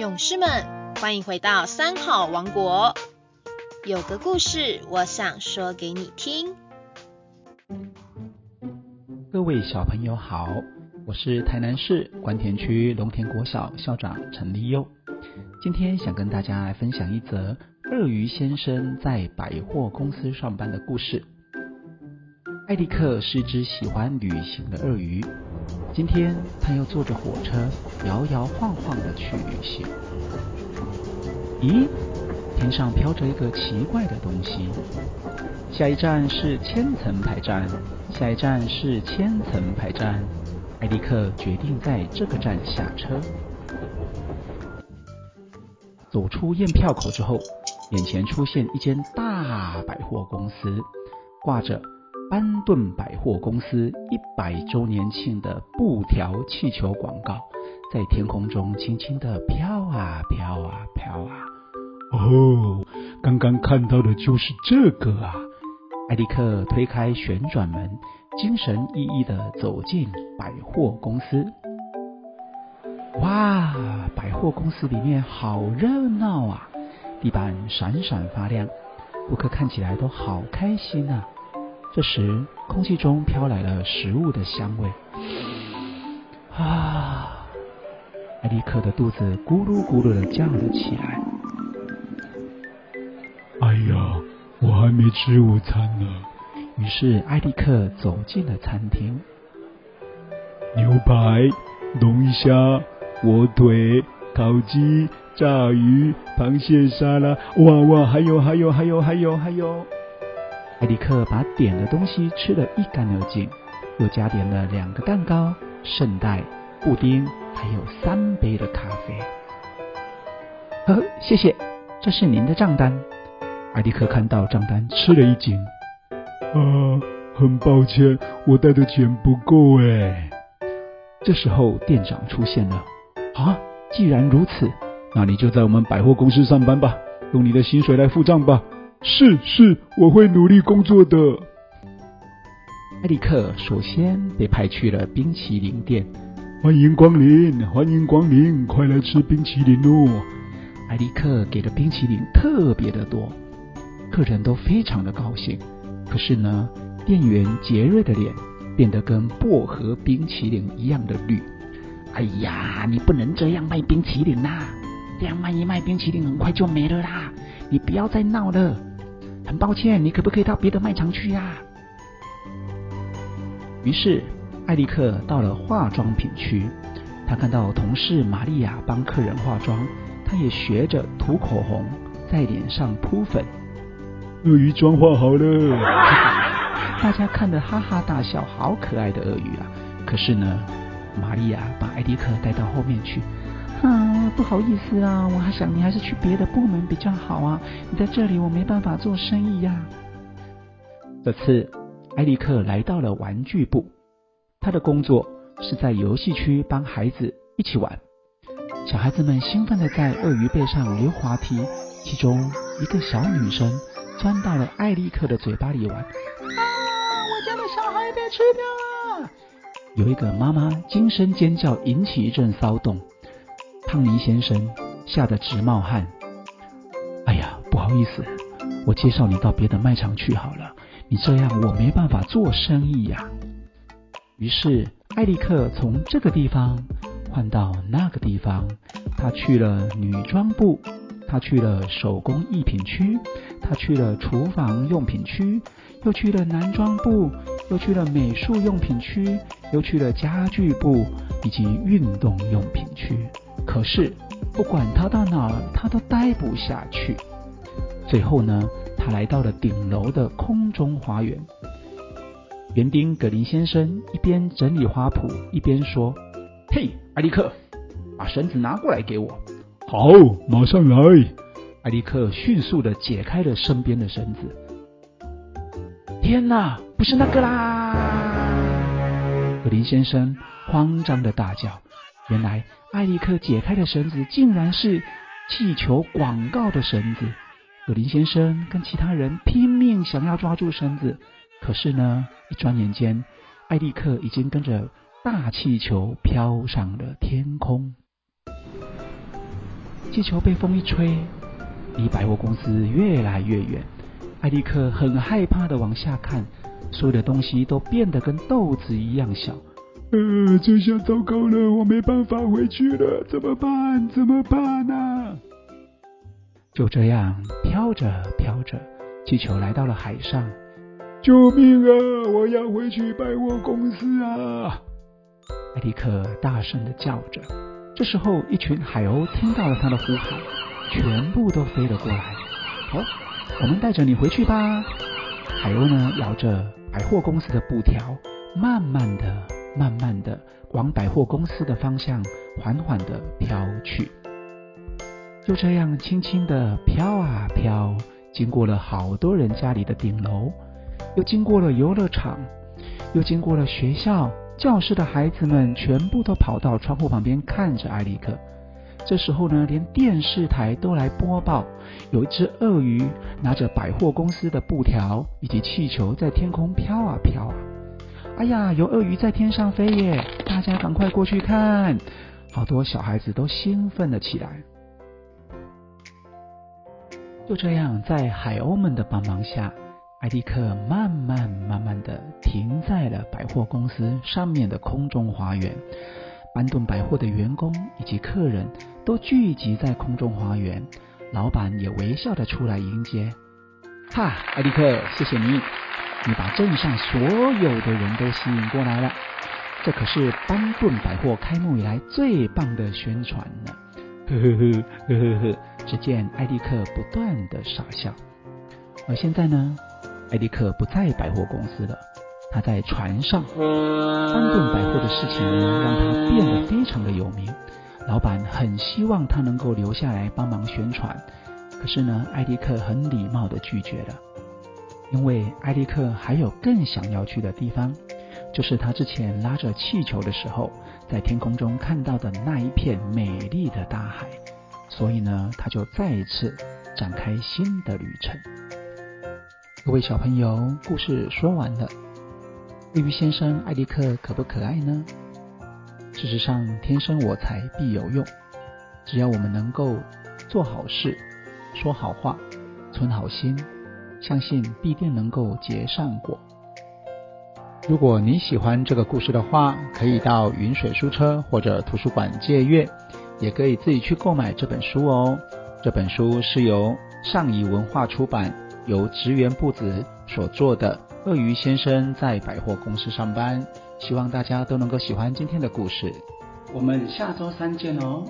勇士们，欢迎回到三好王国。有个故事，我想说给你听。各位小朋友好，我是台南市关田区龙田国小校长陈立佑。今天想跟大家来分享一则鳄鱼先生在百货公司上班的故事。艾利克是只喜欢旅行的鳄鱼。今天他又坐着火车摇摇晃晃的去旅行。咦，天上飘着一个奇怪的东西。下一站是千层牌站，下一站是千层牌站。艾迪克决定在这个站下车。走出验票口之后，眼前出现一间大百货公司，挂着。班顿百货公司一百周年庆的布条气球广告在天空中轻轻的飘啊飘啊飘啊。哦，刚刚看到的就是这个啊！艾利克推开旋转门，精神奕奕的走进百货公司。哇，百货公司里面好热闹啊！地板闪闪发亮，顾客看起来都好开心啊！这时，空气中飘来了食物的香味。啊！艾利克的肚子咕噜咕噜的叫了起来。哎呀，我还没吃午餐呢。于是，艾利克走进了餐厅。牛排、龙虾、火腿、烤鸡、炸鱼、螃蟹沙拉，哇哇，还有还有还有还有还有。艾迪克把点的东西吃得一干二净，又加点了两个蛋糕、圣代、布丁，还有三杯的咖啡。呵呵，谢谢，这是您的账单。艾迪克看到账单，吃了一惊。啊，很抱歉，我带的钱不够哎。这时候店长出现了。啊，既然如此，那你就在我们百货公司上班吧，用你的薪水来付账吧。是是，我会努力工作的。艾利克首先被派去了冰淇淋店。欢迎光临，欢迎光临，快来吃冰淇淋哦！艾利克给的冰淇淋特别的多，客人都非常的高兴。可是呢，店员杰瑞的脸变得跟薄荷冰淇淋一样的绿。哎呀，你不能这样卖冰淇淋啦！这样卖一卖，冰淇淋很快就没了啦！你不要再闹了。很抱歉，你可不可以到别的卖场去呀？于是艾利克到了化妆品区，他看到同事玛利亚帮客人化妆，他也学着涂口红，在脸上铺粉。鳄鱼妆化好了，大家看得哈哈大笑，好可爱的鳄鱼啊！可是呢，玛利亚把艾迪克带到后面去。啊，不好意思啊，我还想你还是去别的部门比较好啊。你在这里我没办法做生意呀。这次艾利克来到了玩具部，他的工作是在游戏区帮孩子一起玩。小孩子们兴奋的在鳄鱼背上溜滑梯，其中一个小女生钻到了艾利克的嘴巴里玩。啊，我家的小孩被吃掉了！有一个妈妈惊声尖叫，引起一阵骚动。汤尼先生吓得直冒汗。哎呀，不好意思，我介绍你到别的卖场去好了。你这样我没办法做生意呀。于是艾利克从这个地方换到那个地方，他去了女装部，他去了手工艺品区，他去了厨房用品区，又去了男装部，又去了美术用品区，又去了家具部以及运动用品区。可是，不管他到哪儿，他都待不下去。最后呢，他来到了顶楼的空中花园。园丁格林先生一边整理花圃，一边说：“嘿，艾利克，把绳子拿过来给我。”“好，马上来。”艾利克迅速的解开了身边的绳子。天哪，不是那个啦！格林先生慌张的大叫：“原来……”艾利克解开的绳子竟然是气球广告的绳子。格林先生跟其他人拼命想要抓住绳子，可是呢，一转眼间，艾利克已经跟着大气球飘上了天空。气球被风一吹，离百货公司越来越远。艾利克很害怕的往下看，所有的东西都变得跟豆子一样小。呃，这下糟糕了，我没办法回去了，怎么办？怎么办呢？就这样飘着飘着，气球来到了海上。救命啊！我要回去百货公司啊！艾迪克大声的叫着。这时候，一群海鸥听到了他的呼喊，全部都飞了过来。好，我们带着你回去吧。海鸥呢，摇着百货公司的布条，慢慢的、慢慢的往百货公司的方向缓缓的飘去。就这样，轻轻的飘啊飘，经过了好多人家里的顶楼，又经过了游乐场，又经过了学校。教室的孩子们全部都跑到窗户旁边看着艾利克。这时候呢，连电视台都来播报，有一只鳄鱼拿着百货公司的布条以及气球在天空飘啊飘啊。哎呀，有鳄鱼在天上飞耶！大家赶快过去看。好多小孩子都兴奋了起来。就这样，在海鸥们的帮忙下。艾迪克慢慢慢慢的停在了百货公司上面的空中花园，班顿百货的员工以及客人都聚集在空中花园，老板也微笑的出来迎接。哈，艾迪克，谢谢你，你把镇上所有的人都吸引过来了，这可是班顿百货开幕以来最棒的宣传呢。呵呵呵呵呵呵，只见艾迪克不断的傻笑，而现在呢？艾迪克不在百货公司了，他在船上。班顿百货的事情呢，让他变得非常的有名。老板很希望他能够留下来帮忙宣传，可是呢，艾迪克很礼貌的拒绝了，因为艾迪克还有更想要去的地方，就是他之前拉着气球的时候，在天空中看到的那一片美丽的大海。所以呢，他就再一次展开新的旅程。各位小朋友，故事说完了。鳄鱼先生艾迪克可不可爱呢？事实上，天生我材必有用。只要我们能够做好事、说好话、存好心，相信必定能够结善果。如果你喜欢这个故事的话，可以到云水书车或者图书馆借阅，也可以自己去购买这本书哦。这本书是由上仪文化出版。由职员部子所做的鳄鱼先生在百货公司上班，希望大家都能够喜欢今天的故事。我们下周三见哦。